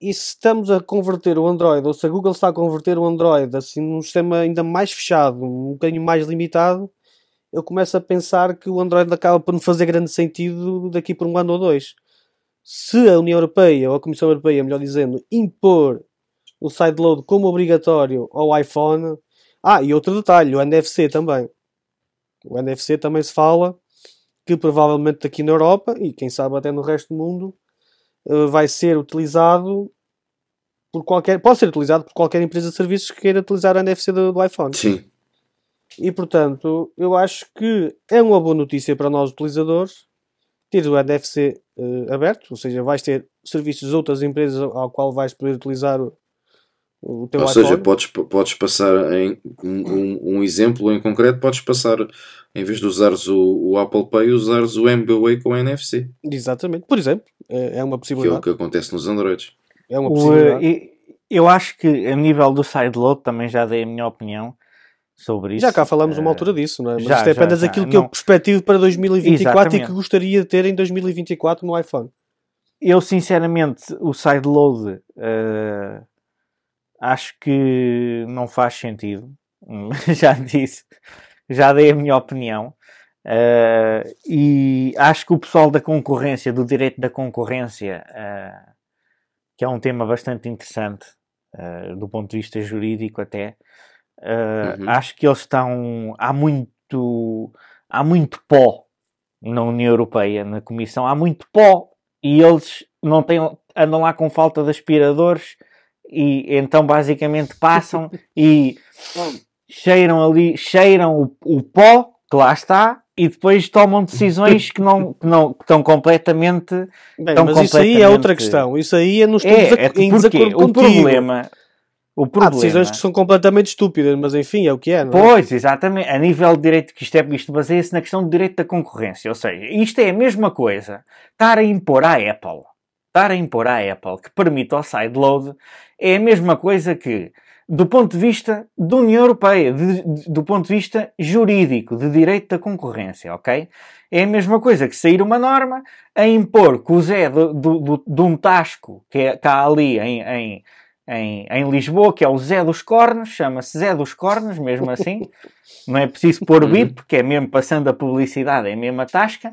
Speaker 3: E se estamos a converter o Android, ou se a Google está a converter o Android assim num sistema ainda mais fechado, um bocadinho mais limitado, eu começo a pensar que o Android acaba por não fazer grande sentido daqui por um ano ou dois. Se a União Europeia, ou a Comissão Europeia, melhor dizendo, impor o sideload como obrigatório ao iPhone. Ah, e outro detalhe, o NFC também. O NFC também se fala que provavelmente aqui na Europa e quem sabe até no resto do mundo uh, vai ser utilizado por qualquer, pode ser utilizado por qualquer empresa de serviços que queira utilizar o NFC do, do iPhone.
Speaker 1: Sim.
Speaker 3: E portanto, eu acho que é uma boa notícia para nós utilizadores ter o NFC uh, aberto, ou seja, vais ter serviços de outras empresas ao qual vais poder utilizar o,
Speaker 1: Ou
Speaker 3: iPhone.
Speaker 1: seja, podes, podes passar em um, um, exemplo em concreto, podes passar, em vez de usares o, o Apple Pay, usares o MBWay com o NFC,
Speaker 3: Exatamente, por exemplo, é, é uma
Speaker 1: que é o
Speaker 3: possibilidade.
Speaker 1: que acontece nos Androids.
Speaker 3: É uma
Speaker 2: O,
Speaker 3: possibilidade.
Speaker 2: e- eu acho que a nível do sideload também já dei a minha opinião sobre isso.
Speaker 3: Já cá falamos uma
Speaker 2: Eh,
Speaker 3: altura disso, não é? Mas
Speaker 2: já,
Speaker 3: isto é
Speaker 2: já,
Speaker 3: apenas
Speaker 2: já.
Speaker 3: aquilo que eu perspectivo para 2024 e
Speaker 2: Exatamente.
Speaker 3: que gostaria de ter em 2024 no iPhone.
Speaker 2: Eu sinceramente o sideload eh, acho que não faz sentido. já disse, já dei a minha opinião. Eh, e acho que o pessoal da concorrência, do direito da concorrência, eh, que é um tema bastante interessante eh, do ponto de vista jurídico até,
Speaker 1: Uhum.
Speaker 2: acho que eles estão há muito há muito pó na União Europeia, na Comissão, há muito pó e eles não têm, andam lá com falta de aspiradores e então basicamente passam e cheiram ali, cheiram o, o pó que lá está e depois tomam decisões que não, que não que estão completamente
Speaker 3: Bem,
Speaker 2: Estão
Speaker 3: mas isso aí é outra
Speaker 2: completamente-
Speaker 3: questão. Isso aí é estou
Speaker 2: é,
Speaker 3: desac-
Speaker 2: é
Speaker 3: em
Speaker 2: porque
Speaker 3: desacordo
Speaker 2: o problema o
Speaker 3: Há
Speaker 2: problema
Speaker 3: decisões que são completamente estúpidas, mas enfim, é o que é, não é?
Speaker 2: Pois, exatamente. A nível de direito que isto é, isto baseia-se na questão do direito da concorrência. Ou seja, isto é a mesma coisa. Estar a impor à Apple, estar a impor à Apple que permite o sideload é a mesma coisa que, do ponto de vista da União Europeia, de- de- do ponto de vista jurídico, de direito da concorrência, ok? É a mesma coisa que sair uma norma a impor que o Zé do, do- do- de um tasco que é- está ali em, em, em, em Lisboa, que é o Zé dos Cornos, chama-se Zé dos Cornos, mesmo assim. Não é preciso pôr
Speaker 1: Uhum.
Speaker 2: bip, porque é mesmo passando a publicidade, é mesmo a tasca.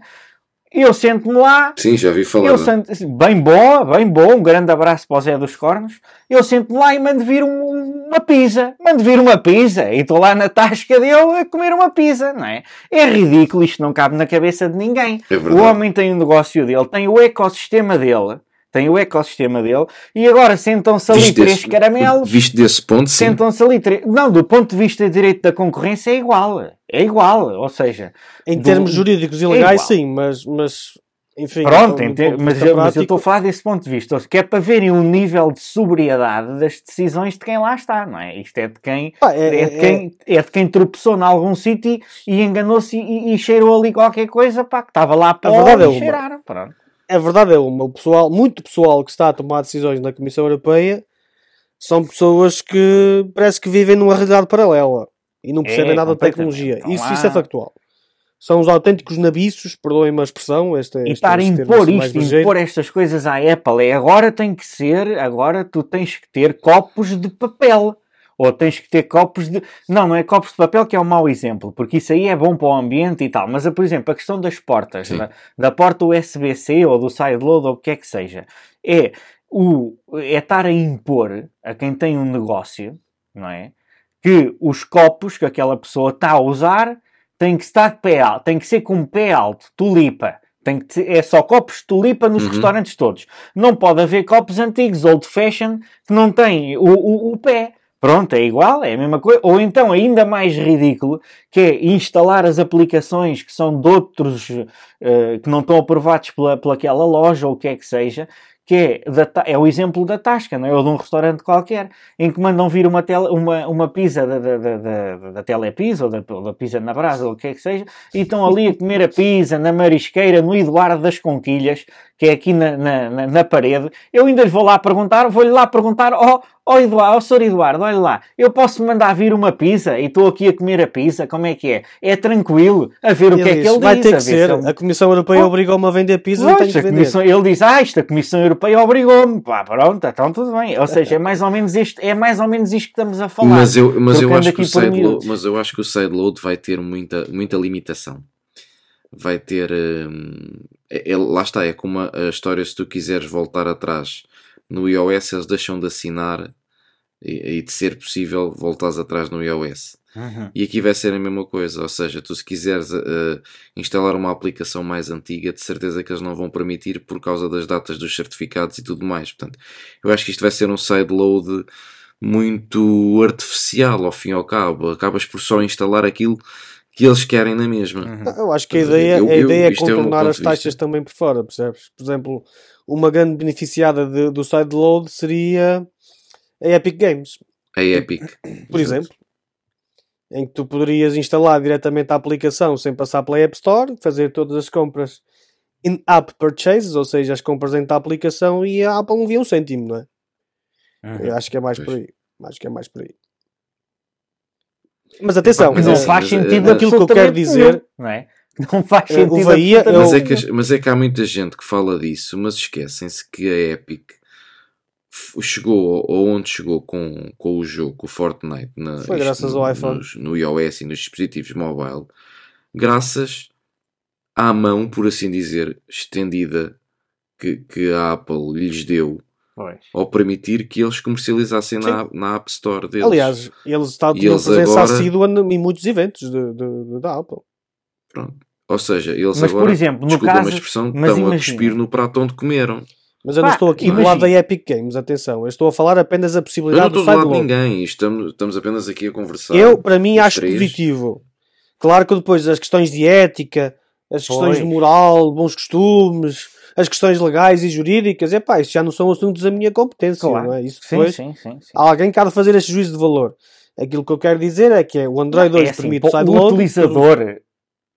Speaker 2: Eu sento-me lá,
Speaker 1: Sim, já vi falar.
Speaker 2: eu
Speaker 1: não?
Speaker 2: sento, bem boa, bem boa, um grande abraço para o Zé dos Cornos. Eu sento-me lá e mando vir um- uma pizza. Mando vir uma pizza. E estou lá na tasca dele a comer uma pizza, não é? É ridículo, isto não cabe na cabeça de ninguém.
Speaker 1: É
Speaker 2: O homem tem o negócio dele, tem o ecossistema dele, tem o ecossistema dele, e agora sentam-se ali
Speaker 1: Visto
Speaker 2: três
Speaker 1: desse-
Speaker 2: caramelos,
Speaker 1: Visto desse ponto,
Speaker 2: sentam-se ali três... Não, do ponto de vista de direito da concorrência é igual. É igual, ou seja...
Speaker 3: Em
Speaker 2: do-
Speaker 3: termos jurídicos e
Speaker 2: é
Speaker 3: legais,
Speaker 2: igual.
Speaker 3: sim, mas, mas enfim.
Speaker 2: Pronto,
Speaker 3: então,
Speaker 2: ente- mas, eu, mas eu estou a falar desse ponto de vista, que é para verem o nível de sobriedade das decisões de quem lá está, não é? Isto é de quem,
Speaker 3: pá, é-
Speaker 2: é, de
Speaker 3: é-
Speaker 2: quem, é de quem tropeçou em algum sítio e enganou-se e, e cheirou ali qualquer coisa, pá, que estava lá para
Speaker 3: verdade é uma.
Speaker 2: cheiraram, pronto.
Speaker 3: a verdade é uma, o pessoal, muito pessoal que está a tomar decisões na Comissão Europeia são pessoas que parece que vivem numa realidade paralela e não percebem
Speaker 2: É,
Speaker 3: nada de tecnologia.
Speaker 2: Então
Speaker 3: isso,
Speaker 2: lá-
Speaker 3: isso é factual. São os autênticos nabiços, perdoem-me a expressão. Este, é-
Speaker 2: E
Speaker 3: este,
Speaker 2: estar a
Speaker 3: este
Speaker 2: impor
Speaker 3: assim
Speaker 2: isto, impor estas coisas à Apple, é agora tem que ser, agora tu tens que ter copos de papel. Ou tens que ter copos de. Não, não é copos de papel que é um mau exemplo, porque isso aí é bom para o ambiente e tal. Mas, por exemplo, a questão das portas, da, da porta USB-C ou do sideload ou o que é que seja, é, o, é estar a impor a quem tem um negócio, não é? Que os copos que aquela pessoa está a usar têm que estar de pé alto, tem que ser com pé alto, tulipa. Tem que ter- é só copos de tulipa nos
Speaker 1: Uhum.
Speaker 2: restaurantes todos. Não pode haver copos antigos, old fashion, que não têm o, o, o pé. Pronto, é igual, é a mesma coisa. Ou então, ainda mais ridículo, que é instalar as aplicações que são de outros, eh, que não estão aprovados pela, pelaquela loja ou o que é que seja, que é, da é o exemplo da Tasca, não é? Ou de um restaurante qualquer, em que mandam vir uma, tele, uma, uma pizza da, da, da, da, da Telepizza ou da, ou da pizza na brasa ou o que é que seja, e estão ali a comer a pizza na marisqueira, no Eduardo das Conquilhas, que é aqui na, na, na, na parede. Eu ainda lhe vou lá perguntar, vou-lhe lá perguntar, ó oh, Eduardo, ó Sr. Eduardo, olha lá, eu posso mandar vir uma pizza e estou aqui a comer a pizza, como é que é? É tranquilo, a ver o
Speaker 3: Ele
Speaker 2: que é
Speaker 3: diz,
Speaker 2: que ele
Speaker 3: vai
Speaker 2: diz.
Speaker 3: ter
Speaker 2: a
Speaker 3: que ser.
Speaker 2: ele-
Speaker 3: A Comissão Europeia
Speaker 2: Oh.
Speaker 3: obrigou-me a vender pizzas e
Speaker 2: Pois,
Speaker 3: tenho que vender.
Speaker 2: Comissão- ele diz, ah, isto a Comissão Europeia obrigou-me. Pá, pronto, então tudo bem. Ou seja, é mais ou menos isto, é mais ou menos isto que estamos a falar.
Speaker 1: Mas eu, mas, eu acho que o sideload,
Speaker 2: miúdos.
Speaker 1: mas eu acho que o sideload vai ter muita, muita limitação. Vai ter. hum, é- é- lá está, é como a, história se tu quiseres voltar atrás no iOS, eles deixam de assinar e, e de ser possível voltares atrás no iOS.
Speaker 2: Uhum.
Speaker 1: E aqui vai ser a mesma coisa, ou seja, tu se quiseres uh, instalar uma aplicação mais antiga, de certeza que eles não vão permitir por causa das datas dos certificados e tudo mais. Portanto, eu acho que isto vai ser um sideload muito artificial ao fim e ao cabo. Acabas por só instalar aquilo que eles querem na mesma.
Speaker 2: Uhum.
Speaker 3: Eu acho que a ideia,
Speaker 1: Eu-
Speaker 3: a ideia é
Speaker 1: é
Speaker 3: contornar
Speaker 1: ponto
Speaker 3: as taxas
Speaker 1: vista.
Speaker 3: também por fora, percebes? Por exemplo, uma grande beneficiada de- do sideload seria a Epic Games,
Speaker 1: A Epic.
Speaker 3: por exemplo, em que tu poderias instalar diretamente a aplicação sem passar pela App Store, fazer todas as compras in-app purchases, ou seja, as compras dentro da aplicação e a Apple não via um cêntimo, não é?
Speaker 2: Uhum.
Speaker 3: Eu acho que é mais
Speaker 1: Pois.
Speaker 3: por aí. Acho que é mais por aí. Mas atenção,
Speaker 1: Mas
Speaker 2: não
Speaker 1: é-
Speaker 2: faz
Speaker 1: mas,
Speaker 2: sentido
Speaker 1: eh,
Speaker 3: aquilo que eu quero dizer-
Speaker 2: não é? Não faz sentido.
Speaker 3: o Bahia,
Speaker 2: absolutamente
Speaker 1: Mas é, que, mas é que há muita gente que fala disso, mas esquecem-se que a Epic chegou aonde chegou com, com o jogo, com o Fortnite, na,
Speaker 3: Foi
Speaker 1: isto
Speaker 3: graças
Speaker 1: no,
Speaker 3: ao iPhone.
Speaker 1: nos- no iOS e nos dispositivos mobile, graças à mão, por assim dizer, estendida que, que a Apple lhes deu
Speaker 2: Pois.
Speaker 1: ao permitir que eles comercializassem na, na App Store deles.
Speaker 3: aliás, eles estão
Speaker 1: eles
Speaker 3: presença
Speaker 1: agora-
Speaker 3: assídua em muitos eventos de, de- de- da Apple.
Speaker 1: Pronto. Ou seja, eles
Speaker 2: Mas,
Speaker 1: agora,
Speaker 2: por exemplo, no
Speaker 1: desculpa
Speaker 2: caso-
Speaker 1: a expressão,
Speaker 2: mas
Speaker 1: estão a cuspir no prato onde comeram.
Speaker 3: Mas eu não
Speaker 2: Pá,
Speaker 3: estou aqui do lado da Epic Games, atenção. Eu estou a falar apenas da
Speaker 1: Eu não
Speaker 3: possibilidade
Speaker 1: estou
Speaker 3: do
Speaker 1: do lado de ninguém, estamos, estamos apenas aqui a conversar.
Speaker 3: Eu, para mim, acho
Speaker 1: três.
Speaker 3: positivo. Claro que depois as questões de ética, as questões
Speaker 2: Pois.
Speaker 3: de moral, bons costumes, as questões legais e jurídicas, é pá, isso já não são assuntos da minha competência,
Speaker 2: Claro.
Speaker 3: não é? Isso
Speaker 2: Sim,
Speaker 3: depois,
Speaker 2: sim, sim. sim.
Speaker 3: alguém que há de fazer esse juízo de valor. Aquilo que eu quero dizer é que é, o Android 2
Speaker 2: É assim,
Speaker 3: permite o sideload.
Speaker 2: o utilizador,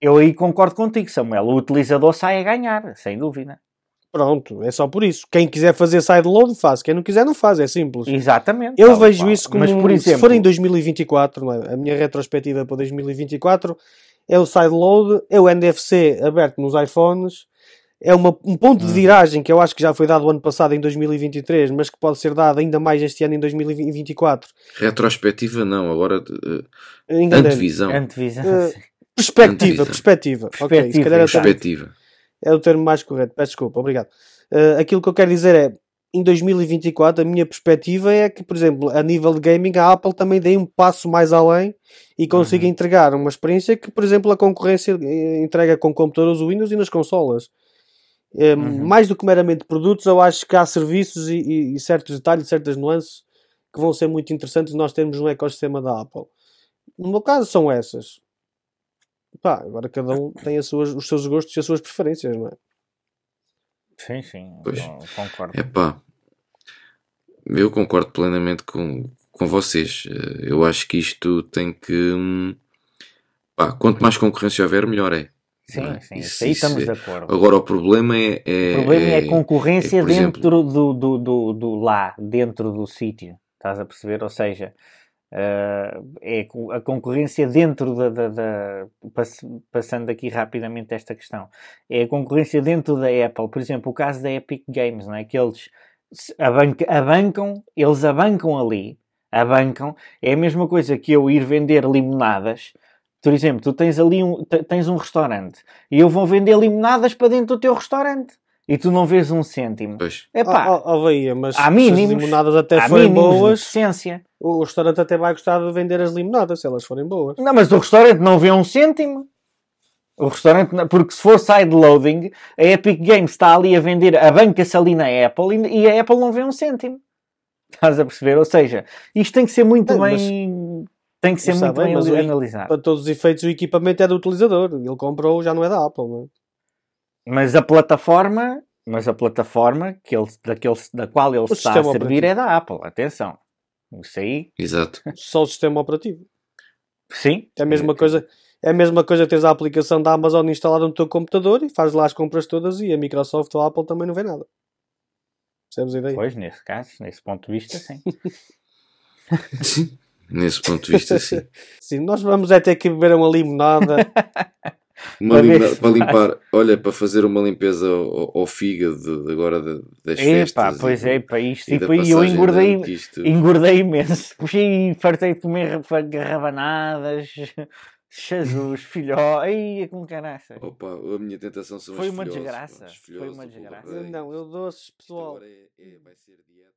Speaker 2: eu aí concordo contigo, Samuel. O utilizador sai a ganhar, sem dúvida.
Speaker 3: Pronto, é só por isso. Quem quiser fazer sideload, faz. Quem não quiser, não faz. É simples.
Speaker 2: Exatamente.
Speaker 3: Eu
Speaker 2: tal
Speaker 3: vejo isso como,
Speaker 2: Mas, por
Speaker 3: se
Speaker 2: exemplo,
Speaker 3: for em 2024, não é? a minha retrospectiva para 2024 é o sideload, é o NFC aberto nos iPhones, é uma- um ponto
Speaker 2: Hum.
Speaker 3: de viragem que eu acho que já foi dado o ano passado em 2023, mas que pode ser dado ainda mais este ano em 2024.
Speaker 1: Retrospectiva não, agora
Speaker 3: Enganei-me.
Speaker 1: antevisão.
Speaker 2: antevisão. Sim.
Speaker 3: Perspectiva, perspectiva. Ok, se
Speaker 2: Perspectiva,
Speaker 3: calhar é o
Speaker 2: exato.
Speaker 3: termo-
Speaker 1: Perspectiva.
Speaker 3: é o termo mais correto. Peço desculpa, obrigado. Uh, aquilo que eu quero dizer é, em 2024, a minha perspectiva é que, por exemplo, a nível de gaming, a Apple também dê um passo mais além e consiga
Speaker 2: Uhum.
Speaker 3: entregar uma experiência que, por exemplo, a concorrência eh, entrega com computadores Windows e nas consolas. Eh,
Speaker 2: Uhum.
Speaker 3: Mais do que meramente produtos, eu acho que há serviços e, e- e certos detalhes, certas nuances que vão ser muito interessantes nós termos no ecossistema da Apple. No meu caso, são essas. Pá, agora cada um tem as suas, os seus gostos e as suas preferências, não é?
Speaker 2: Sim, sim,
Speaker 1: Pois.
Speaker 2: con- concordo.
Speaker 1: Epá, eu concordo plenamente com, com vocês. Eh, Eu acho que isto tem que. hum, pá, quanto mais concorrência houver, melhor é.
Speaker 2: Sim,
Speaker 1: é?
Speaker 2: sim,
Speaker 1: Isso-
Speaker 2: isso aí
Speaker 1: isso
Speaker 2: estamos
Speaker 1: é-
Speaker 2: de acordo.
Speaker 1: Agora o problema é. é-
Speaker 2: O problema é,
Speaker 1: é-
Speaker 2: a concorrência
Speaker 1: é, por exemplo-
Speaker 2: dentro do, do, do, do lá, dentro do sítio. Estás a perceber? Ou seja, eh, é a concorrência dentro da. da, da- pass- passando aqui rapidamente esta questão. É a concorrência dentro da Apple. Por exemplo, o caso da Epic Games, não é? Que eles abanca- abancam, eles abancam ali, abancam. É a mesma coisa que eu ir vender limonadas. Por exemplo, tu tens ali um, te- tens um restaurante e eu vou vender limonadas para dentro do teu restaurante e tu não vês um cêntimo.
Speaker 1: Pois,
Speaker 2: É pá,
Speaker 3: Ah, ah, Bahia, mas
Speaker 2: há
Speaker 3: se as
Speaker 2: mínimos.
Speaker 3: limonadas até forem
Speaker 2: mínimos de
Speaker 3: boas,
Speaker 2: decência.
Speaker 3: o restaurante até vai gostar de vender as limonadas, se elas forem boas.
Speaker 2: Não, mas o restaurante não vê um cêntimo. O restaurante, não- porque se for sideloading, a Epic Games está ali a vender, a banca-se ali na Apple e, a Apple não vê um cêntimo. Estás a perceber? Ou seja, isto tem que ser muito
Speaker 3: mas-
Speaker 2: bem. Tem que ser muito
Speaker 3: bem,
Speaker 2: bem,
Speaker 3: mas o-
Speaker 2: analisado.
Speaker 3: Para todos os efeitos, o equipamento é do utilizador. Ele comprou, já não é da Apple. Não é?
Speaker 2: Mas a plataforma, mas a plataforma que ele, daquele, da qual ele
Speaker 3: O
Speaker 2: está a servir
Speaker 3: operativo.
Speaker 2: é da Apple. Atenção. Isso aí,
Speaker 1: exato.
Speaker 3: Só o sistema operativo.
Speaker 2: sim.
Speaker 3: É a mesma
Speaker 1: É,
Speaker 3: coisa. É a mesma coisa teres a aplicação da Amazon instalada no teu computador e fazes lá as compras todas e a Microsoft ou a Apple também não vê nada. Percebes a ideia?
Speaker 2: Pois, nesse caso, nesse ponto de vista, sim.
Speaker 1: Nesse ponto de vista, sim.
Speaker 3: Sim, nós vamos é ter que beber uma limonada.
Speaker 1: Uma
Speaker 2: Para
Speaker 1: limpar, olha, para fazer uma limpeza ao, ao fígado de- agora de- das
Speaker 2: Epá,
Speaker 1: festas.
Speaker 2: pois
Speaker 1: e-
Speaker 2: é, para isto.
Speaker 1: e
Speaker 2: E, e eu engordei,
Speaker 1: isto-
Speaker 2: engordei imenso. Puxei e fartei de comer ra- garrabanadas. Jesus, filho. Ai, com caraças.
Speaker 1: Opa, a minha tentação são
Speaker 2: Foi uma desgraça, foi uma desgraça.
Speaker 3: Não, eu doces,
Speaker 1: Isto
Speaker 3: pessoal.
Speaker 1: agora é- é- vai ser dieta.